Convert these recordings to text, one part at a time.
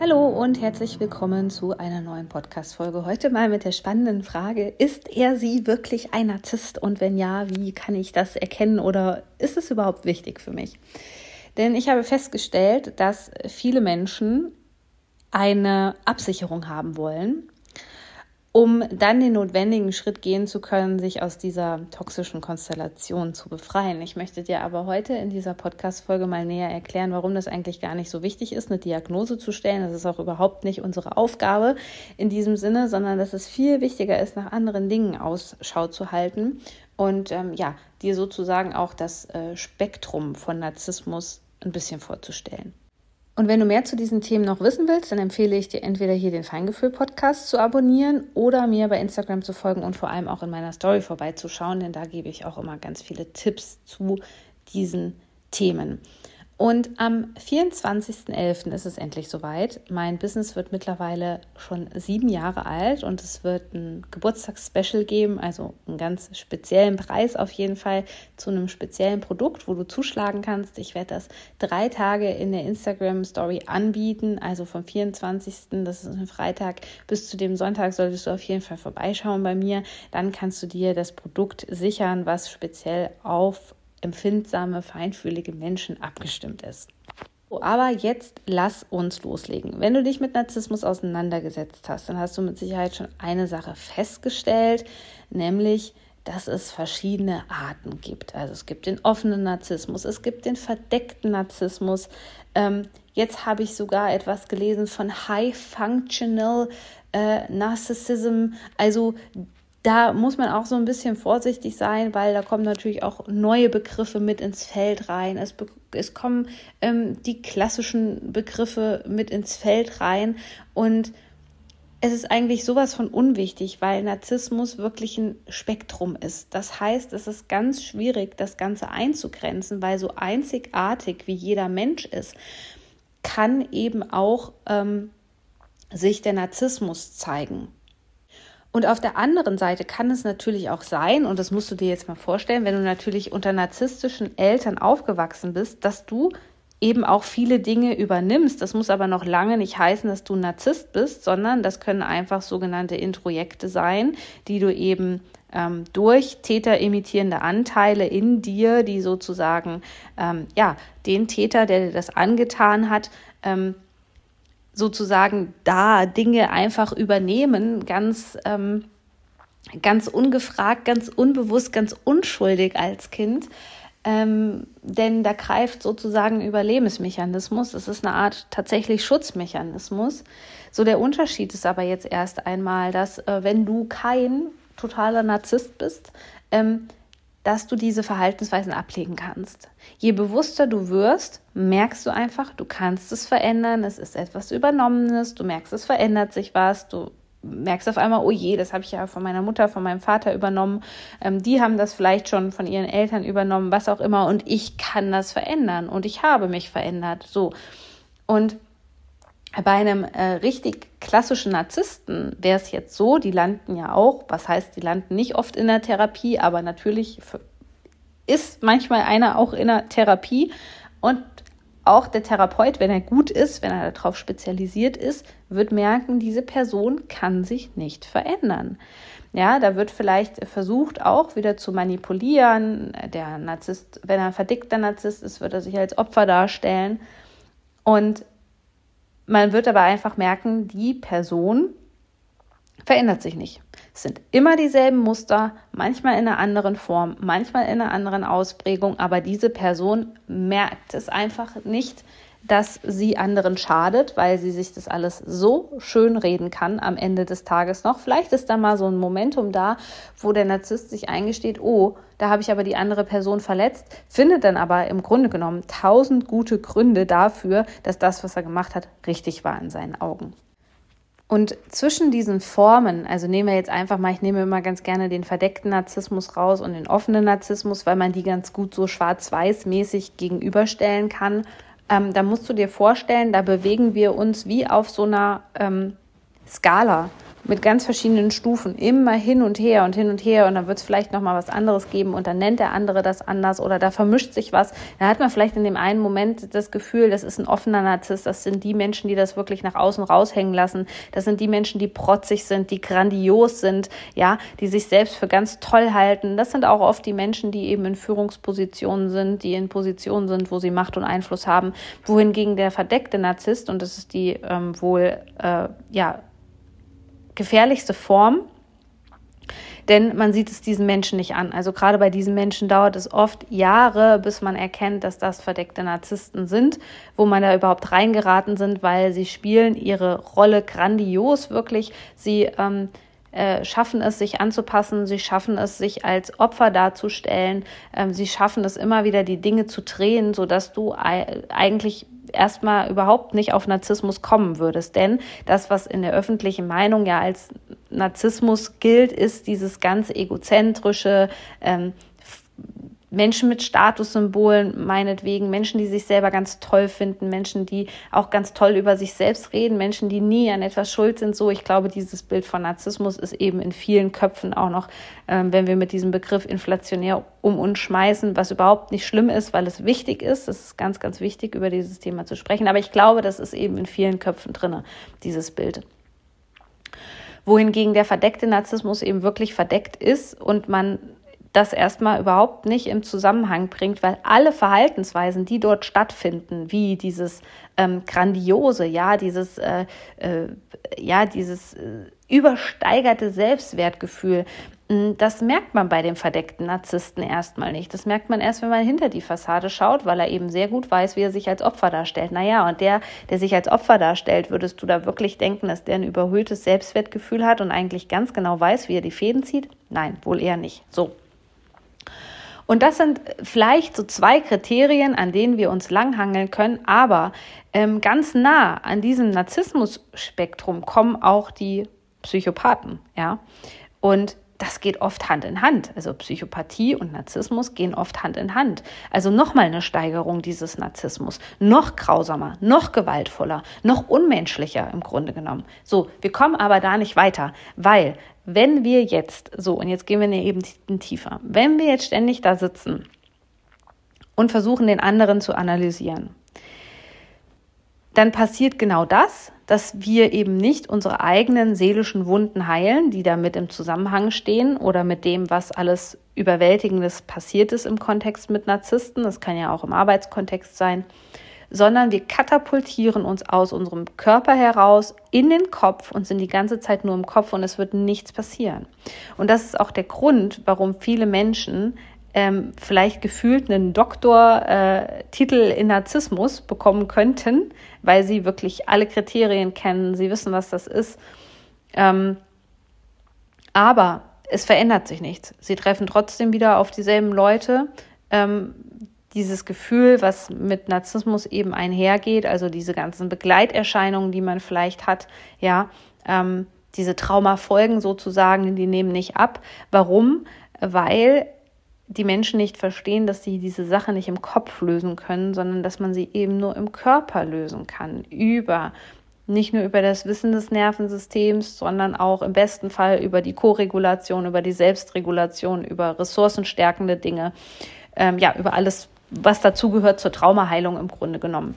Hallo und herzlich willkommen zu einer neuen Podcast-Folge. Heute mal mit der spannenden Frage: Ist er sie wirklich ein Narzisst? Und wenn ja, wie kann ich das erkennen oder ist es überhaupt wichtig für mich? Denn ich habe festgestellt, dass viele Menschen eine Absicherung haben wollen um dann den notwendigen Schritt gehen zu können, sich aus dieser toxischen Konstellation zu befreien. Ich möchte dir aber heute in dieser Podcast-Folge mal näher erklären, warum das eigentlich gar nicht so wichtig ist, eine Diagnose zu stellen. Das ist auch überhaupt nicht unsere Aufgabe in diesem Sinne, sondern dass es viel wichtiger ist, nach anderen Dingen Ausschau zu halten und ähm, ja, dir sozusagen auch das äh, Spektrum von Narzissmus ein bisschen vorzustellen. Und wenn du mehr zu diesen Themen noch wissen willst, dann empfehle ich dir entweder hier den Feingefühl-Podcast zu abonnieren oder mir bei Instagram zu folgen und vor allem auch in meiner Story vorbeizuschauen, denn da gebe ich auch immer ganz viele Tipps zu diesen Themen. Und am 24.11. ist es endlich soweit. Mein Business wird mittlerweile schon sieben Jahre alt und es wird ein Geburtstagsspecial geben, also einen ganz speziellen Preis auf jeden Fall zu einem speziellen Produkt, wo du zuschlagen kannst. Ich werde das drei Tage in der Instagram Story anbieten, also vom 24. das ist ein Freitag bis zu dem Sonntag solltest du auf jeden Fall vorbeischauen bei mir. Dann kannst du dir das Produkt sichern, was speziell auf empfindsame, feinfühlige Menschen abgestimmt ist. Aber jetzt lass uns loslegen. Wenn du dich mit Narzissmus auseinandergesetzt hast, dann hast du mit Sicherheit schon eine Sache festgestellt, nämlich, dass es verschiedene Arten gibt. Also es gibt den offenen Narzissmus, es gibt den verdeckten Narzissmus. Ähm, jetzt habe ich sogar etwas gelesen von High Functional äh, Narcissism, also da muss man auch so ein bisschen vorsichtig sein, weil da kommen natürlich auch neue Begriffe mit ins Feld rein. Es, es kommen ähm, die klassischen Begriffe mit ins Feld rein und es ist eigentlich sowas von unwichtig, weil Narzissmus wirklich ein Spektrum ist. Das heißt, es ist ganz schwierig, das Ganze einzugrenzen, weil so einzigartig wie jeder Mensch ist, kann eben auch ähm, sich der Narzissmus zeigen. Und auf der anderen Seite kann es natürlich auch sein, und das musst du dir jetzt mal vorstellen, wenn du natürlich unter narzisstischen Eltern aufgewachsen bist, dass du eben auch viele Dinge übernimmst. Das muss aber noch lange nicht heißen, dass du ein Narzisst bist, sondern das können einfach sogenannte Introjekte sein, die du eben ähm, durch täterimitierende Anteile in dir, die sozusagen ähm, ja den Täter, der dir das angetan hat, ähm, sozusagen da Dinge einfach übernehmen, ganz, ähm, ganz ungefragt, ganz unbewusst, ganz unschuldig als Kind. Ähm, denn da greift sozusagen Überlebensmechanismus. Es ist eine Art tatsächlich Schutzmechanismus. So der Unterschied ist aber jetzt erst einmal, dass äh, wenn du kein totaler Narzisst bist, ähm, dass du diese Verhaltensweisen ablegen kannst. Je bewusster du wirst, merkst du einfach, du kannst es verändern, es ist etwas Übernommenes, du merkst, es verändert sich was, du merkst auf einmal, oh je, das habe ich ja von meiner Mutter, von meinem Vater übernommen, ähm, die haben das vielleicht schon von ihren Eltern übernommen, was auch immer, und ich kann das verändern und ich habe mich verändert. So. Und bei einem äh, richtig klassischen Narzissten wäre es jetzt so, die landen ja auch, was heißt, die landen nicht oft in der Therapie, aber natürlich ist manchmal einer auch in der Therapie und auch der Therapeut, wenn er gut ist, wenn er darauf spezialisiert ist, wird merken, diese Person kann sich nicht verändern. Ja, da wird vielleicht versucht, auch wieder zu manipulieren. Der Narzisst, wenn er ein verdickter Narzisst ist, wird er sich als Opfer darstellen. Und man wird aber einfach merken, die Person verändert sich nicht. Es sind immer dieselben Muster, manchmal in einer anderen Form, manchmal in einer anderen Ausprägung, aber diese Person merkt es einfach nicht, dass sie anderen schadet, weil sie sich das alles so schön reden kann am Ende des Tages noch. Vielleicht ist da mal so ein Momentum da, wo der Narzisst sich eingesteht, oh, da habe ich aber die andere Person verletzt, findet dann aber im Grunde genommen tausend gute Gründe dafür, dass das, was er gemacht hat, richtig war in seinen Augen. Und zwischen diesen Formen, also nehmen wir jetzt einfach mal, ich nehme immer ganz gerne den verdeckten Narzissmus raus und den offenen Narzissmus, weil man die ganz gut so schwarz-weiß-mäßig gegenüberstellen kann. Ähm, da musst du dir vorstellen, da bewegen wir uns wie auf so einer ähm, Skala mit ganz verschiedenen Stufen immer hin und her und hin und her und dann wird es vielleicht noch mal was anderes geben und dann nennt der andere das anders oder da vermischt sich was. Dann hat man vielleicht in dem einen Moment das Gefühl, das ist ein offener Narzisst, das sind die Menschen, die das wirklich nach außen raushängen lassen. Das sind die Menschen, die protzig sind, die grandios sind, ja, die sich selbst für ganz toll halten. Das sind auch oft die Menschen, die eben in Führungspositionen sind, die in Positionen sind, wo sie Macht und Einfluss haben, wohingegen der verdeckte Narzisst und das ist die ähm, wohl äh, ja gefährlichste Form, denn man sieht es diesen Menschen nicht an. Also gerade bei diesen Menschen dauert es oft Jahre, bis man erkennt, dass das verdeckte Narzissten sind, wo man da überhaupt reingeraten sind, weil sie spielen ihre Rolle grandios wirklich. Sie ähm, äh, schaffen es, sich anzupassen, sie schaffen es, sich als Opfer darzustellen, ähm, sie schaffen es immer wieder, die Dinge zu drehen, sodass du eigentlich erstmal überhaupt nicht auf Narzissmus kommen würdest. Denn das, was in der öffentlichen Meinung ja als Narzissmus gilt, ist dieses ganz egozentrische, ähm, Menschen mit Statussymbolen, meinetwegen, Menschen, die sich selber ganz toll finden, Menschen, die auch ganz toll über sich selbst reden, Menschen, die nie an etwas schuld sind. So, ich glaube, dieses Bild von Narzissmus ist eben in vielen Köpfen auch noch, ähm, wenn wir mit diesem Begriff inflationär um uns schmeißen, was überhaupt nicht schlimm ist, weil es wichtig ist. Es ist ganz, ganz wichtig, über dieses Thema zu sprechen. Aber ich glaube, das ist eben in vielen Köpfen drin, dieses Bild wohingegen der verdeckte Narzissmus eben wirklich verdeckt ist und man das erstmal überhaupt nicht im Zusammenhang bringt, weil alle Verhaltensweisen, die dort stattfinden, wie dieses ähm, grandiose, ja, dieses, äh, äh, ja, dieses äh, übersteigerte Selbstwertgefühl, hm, das merkt man bei dem verdeckten Narzissten erstmal nicht. Das merkt man erst, wenn man hinter die Fassade schaut, weil er eben sehr gut weiß, wie er sich als Opfer darstellt. Naja, und der, der sich als Opfer darstellt, würdest du da wirklich denken, dass der ein überhöhtes Selbstwertgefühl hat und eigentlich ganz genau weiß, wie er die Fäden zieht? Nein, wohl eher nicht. So. Und das sind vielleicht so zwei Kriterien, an denen wir uns langhangeln können, aber ähm, ganz nah an diesem Narzissmus-Spektrum kommen auch die Psychopathen, ja. Und das geht oft Hand in Hand. Also Psychopathie und Narzissmus gehen oft Hand in Hand. Also nochmal eine Steigerung dieses Narzissmus. Noch grausamer, noch gewaltvoller, noch unmenschlicher im Grunde genommen. So, wir kommen aber da nicht weiter, weil wenn wir jetzt, so, und jetzt gehen wir eben tiefer, wenn wir jetzt ständig da sitzen und versuchen, den anderen zu analysieren, dann passiert genau das, dass wir eben nicht unsere eigenen seelischen Wunden heilen, die damit im Zusammenhang stehen oder mit dem, was alles Überwältigendes passiert ist im Kontext mit Narzissten. Das kann ja auch im Arbeitskontext sein sondern wir katapultieren uns aus unserem Körper heraus in den Kopf und sind die ganze Zeit nur im Kopf und es wird nichts passieren. Und das ist auch der Grund, warum viele Menschen ähm, vielleicht gefühlt einen Doktortitel äh, in Narzissmus bekommen könnten, weil sie wirklich alle Kriterien kennen, sie wissen, was das ist. Ähm, aber es verändert sich nichts. Sie treffen trotzdem wieder auf dieselben Leute. Ähm, dieses Gefühl, was mit Narzissmus eben einhergeht, also diese ganzen Begleiterscheinungen, die man vielleicht hat, ja, ähm, diese Traumafolgen sozusagen, die nehmen nicht ab. Warum? Weil die Menschen nicht verstehen, dass sie diese Sache nicht im Kopf lösen können, sondern dass man sie eben nur im Körper lösen kann. Über nicht nur über das Wissen des Nervensystems, sondern auch im besten Fall über die Koregulation, über die Selbstregulation, über ressourcenstärkende Dinge, ähm, ja, über alles, was dazugehört zur Traumaheilung im Grunde genommen.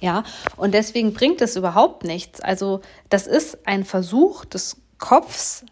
Ja, und deswegen bringt es überhaupt nichts. Also, das ist ein Versuch des Kopfs,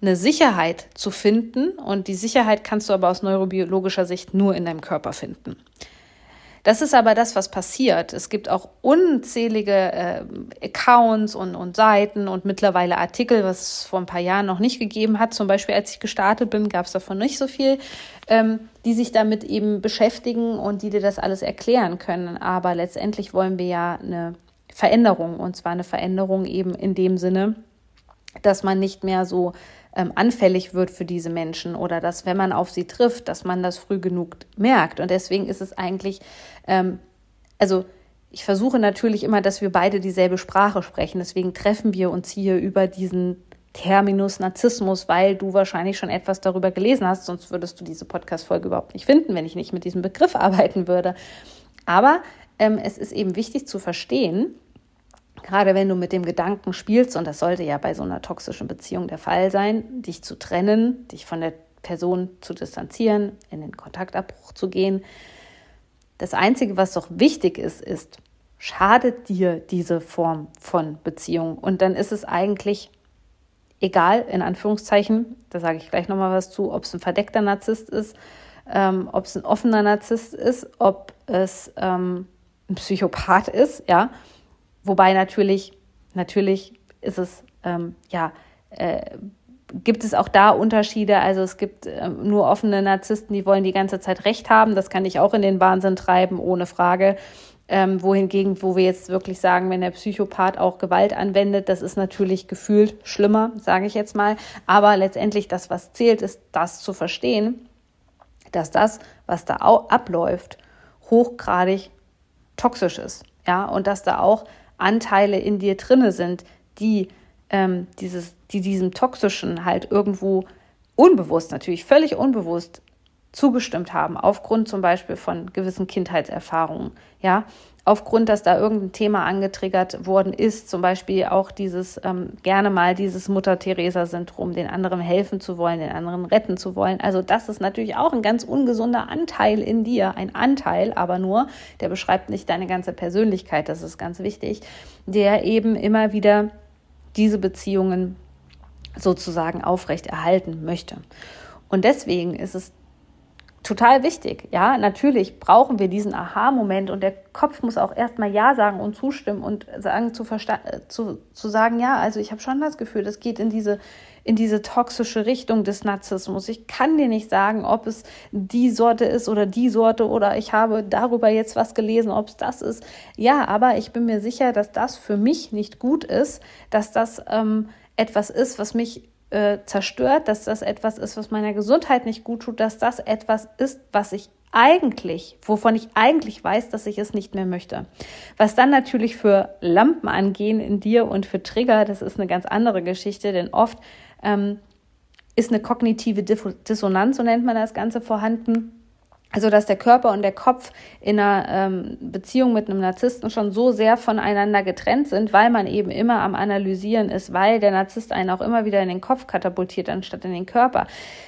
eine Sicherheit zu finden. Und die Sicherheit kannst du aber aus neurobiologischer Sicht nur in deinem Körper finden. Das ist aber das, was passiert. Es gibt auch unzählige äh, Accounts und, und Seiten und mittlerweile Artikel, was es vor ein paar Jahren noch nicht gegeben hat. Zum Beispiel, als ich gestartet bin, gab es davon nicht so viel, ähm, die sich damit eben beschäftigen und die dir das alles erklären können. Aber letztendlich wollen wir ja eine Veränderung und zwar eine Veränderung eben in dem Sinne, dass man nicht mehr so ähm, anfällig wird für diese Menschen oder dass, wenn man auf sie trifft, dass man das früh genug merkt. Und deswegen ist es eigentlich, ähm, also ich versuche natürlich immer, dass wir beide dieselbe Sprache sprechen. Deswegen treffen wir uns hier über diesen Terminus Narzissmus, weil du wahrscheinlich schon etwas darüber gelesen hast, sonst würdest du diese Podcast-Folge überhaupt nicht finden, wenn ich nicht mit diesem Begriff arbeiten würde. Aber ähm, es ist eben wichtig zu verstehen, gerade wenn du mit dem Gedanken spielst, und das sollte ja bei so einer toxischen Beziehung der Fall sein, dich zu trennen, dich von der Person zu distanzieren, in den Kontaktabbruch zu gehen. Das Einzige, was doch wichtig ist, ist, schadet dir diese Form von Beziehung? Und dann ist es eigentlich egal, in Anführungszeichen, da sage ich gleich nochmal was zu, ob es ein verdeckter Narzisst ist, ähm, ob es ein offener Narzisst ist, ob es ähm, ein Psychopath ist, ja. Wobei natürlich, natürlich ist es, ähm, ja, äh, gibt es auch da Unterschiede. Also es gibt äh, nur offene Narzissten, die wollen die ganze Zeit Recht haben. Das kann ich auch in den Wahnsinn treiben, ohne Frage. Ähm, wohingegen, wo wir jetzt wirklich sagen, wenn der Psychopath auch Gewalt anwendet, das ist natürlich gefühlt schlimmer, sage ich jetzt mal. Aber letztendlich das, was zählt, ist das zu verstehen, dass das, was da abläuft, hochgradig toxisch ist. Ja, und dass da auch Anteile in dir drinne sind, die ähm, dieses, die diesem Toxischen halt irgendwo unbewusst, natürlich völlig unbewusst zugestimmt haben, aufgrund zum Beispiel von gewissen Kindheitserfahrungen, ja, aufgrund, dass da irgendein Thema angetriggert worden ist, zum Beispiel auch dieses ähm, gerne mal dieses Mutter-Theresa-Syndrom, den anderen helfen zu wollen, den anderen retten zu wollen. Also das ist natürlich auch ein ganz ungesunder Anteil in dir, ein Anteil, aber nur, der beschreibt nicht deine ganze Persönlichkeit, das ist ganz wichtig, der eben immer wieder diese Beziehungen sozusagen aufrechterhalten möchte. Und deswegen ist es total wichtig. Ja, natürlich brauchen wir diesen Aha-Moment und der Kopf muss auch erstmal Ja sagen und zustimmen und sagen zu, zu, zu sagen, ja, also ich habe schon das Gefühl, das geht in diese, in diese toxische Richtung des Narzissmus. Ich kann dir nicht sagen, ob es die Sorte ist oder die Sorte oder ich habe darüber jetzt was gelesen, ob es das ist. Ja, aber ich bin mir sicher, dass das für mich nicht gut ist, dass das ähm, etwas ist, was mich äh, zerstört, dass das etwas ist, was meiner Gesundheit nicht gut tut, dass das etwas ist, was ich eigentlich, wovon ich eigentlich weiß, dass ich es nicht mehr möchte. Was dann natürlich für Lampen angehen in dir und für Trigger, das ist eine ganz andere Geschichte, denn oft ähm, ist eine kognitive Dissonanz, so nennt man das Ganze, vorhanden also, dass der Körper und der Kopf in einer ähm, Beziehung mit einem Narzissten schon so sehr voneinander getrennt sind, weil man eben immer am Analysieren ist, weil der Narzisst einen auch immer wieder in den Kopf katapultiert, anstatt in den Körper,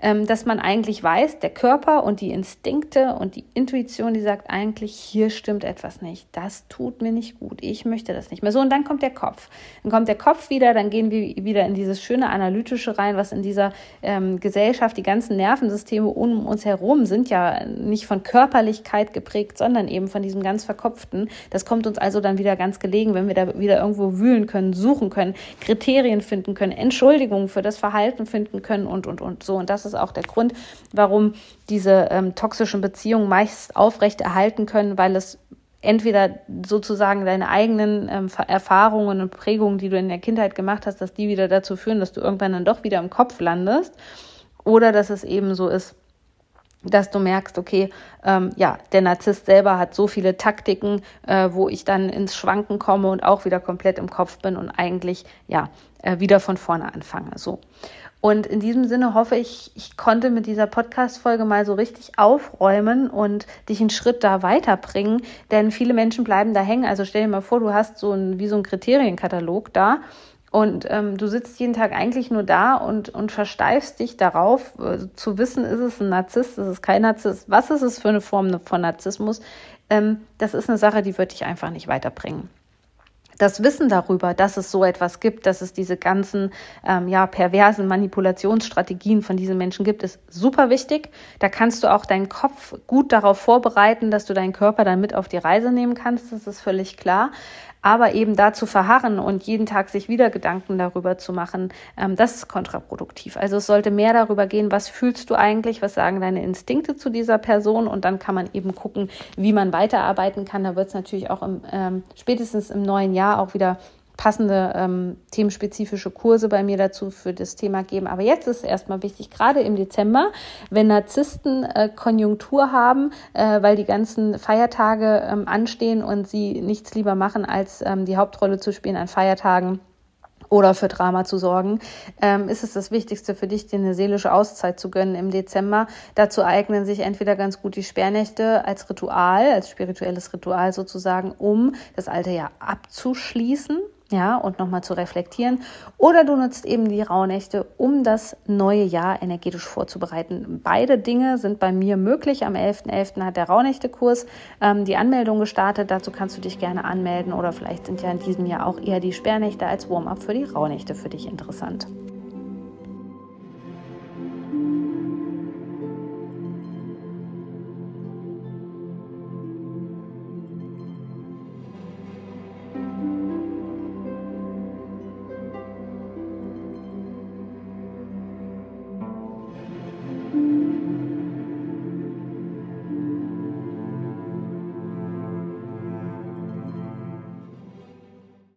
ähm, dass man eigentlich weiß, der Körper und die Instinkte und die Intuition, die sagt eigentlich, hier stimmt etwas nicht, das tut mir nicht gut, ich möchte das nicht mehr. So, und dann kommt der Kopf. Dann kommt der Kopf wieder, dann gehen wir wieder in dieses schöne Analytische rein, was in dieser ähm, Gesellschaft, die ganzen Nervensysteme um uns herum sind ja nicht von Körperlichkeit geprägt, sondern eben von diesem ganz Verkopften. Das kommt uns also dann wieder ganz gelegen, wenn wir da wieder irgendwo wühlen können, suchen können, Kriterien finden können, Entschuldigungen für das Verhalten finden können und, und, und so. Und das ist auch der Grund, warum diese ähm, toxischen Beziehungen meist aufrecht erhalten können, weil es entweder sozusagen deine eigenen ähm, Erfahrungen und Prägungen, die du in der Kindheit gemacht hast, dass die wieder dazu führen, dass du irgendwann dann doch wieder im Kopf landest, oder dass es eben so ist, dass du merkst, okay, ähm, ja, der Narzisst selber hat so viele Taktiken, äh, wo ich dann ins Schwanken komme und auch wieder komplett im Kopf bin und eigentlich ja äh, wieder von vorne anfange. So. Und in diesem Sinne hoffe ich, ich konnte mit dieser Podcast-Folge mal so richtig aufräumen und dich einen Schritt da weiterbringen, denn viele Menschen bleiben da hängen. Also stell dir mal vor, du hast so ein, wie so ein Kriterienkatalog da und ähm, du sitzt jeden Tag eigentlich nur da und, und versteifst dich darauf, äh, zu wissen, ist es ein Narzisst, ist es kein Narzisst, was ist es für eine Form von Narzissmus. Ähm, das ist eine Sache, die wird dich einfach nicht weiterbringen. Das Wissen darüber, dass es so etwas gibt, dass es diese ganzen ähm, ja, perversen Manipulationsstrategien von diesen Menschen gibt, ist super wichtig. Da kannst du auch deinen Kopf gut darauf vorbereiten, dass du deinen Körper dann mit auf die Reise nehmen kannst. Das ist völlig klar. Aber eben da zu verharren und jeden Tag sich wieder Gedanken darüber zu machen, ähm, das ist kontraproduktiv. Also es sollte mehr darüber gehen, was fühlst du eigentlich, was sagen deine Instinkte zu dieser Person und dann kann man eben gucken, wie man weiterarbeiten kann. Da wird es natürlich auch im, ähm, spätestens im neuen Jahr auch wieder passende ähm, themenspezifische Kurse bei mir dazu für das Thema geben. Aber jetzt ist erstmal wichtig, gerade im Dezember, wenn Narzissten äh, Konjunktur haben, äh, weil die ganzen Feiertage ähm, anstehen und sie nichts lieber machen, als ähm, die Hauptrolle zu spielen an Feiertagen oder für Drama zu sorgen, ähm, ist es das Wichtigste für dich, dir eine seelische Auszeit zu gönnen im Dezember. Dazu eignen sich entweder ganz gut die Sperrnächte als Ritual, als spirituelles Ritual sozusagen, um das alte Jahr abzuschließen ja, und nochmal zu reflektieren. Oder du nutzt eben die Rauhnächte, um das neue Jahr energetisch vorzubereiten. Beide Dinge sind bei mir möglich. Am 11.11. .11. hat der Rauhnächte-Kurs ähm, die Anmeldung gestartet. Dazu kannst du dich gerne anmelden oder vielleicht sind ja in diesem Jahr auch eher die Sperrnächte als Warm-up für die Rauhnächte für dich interessant.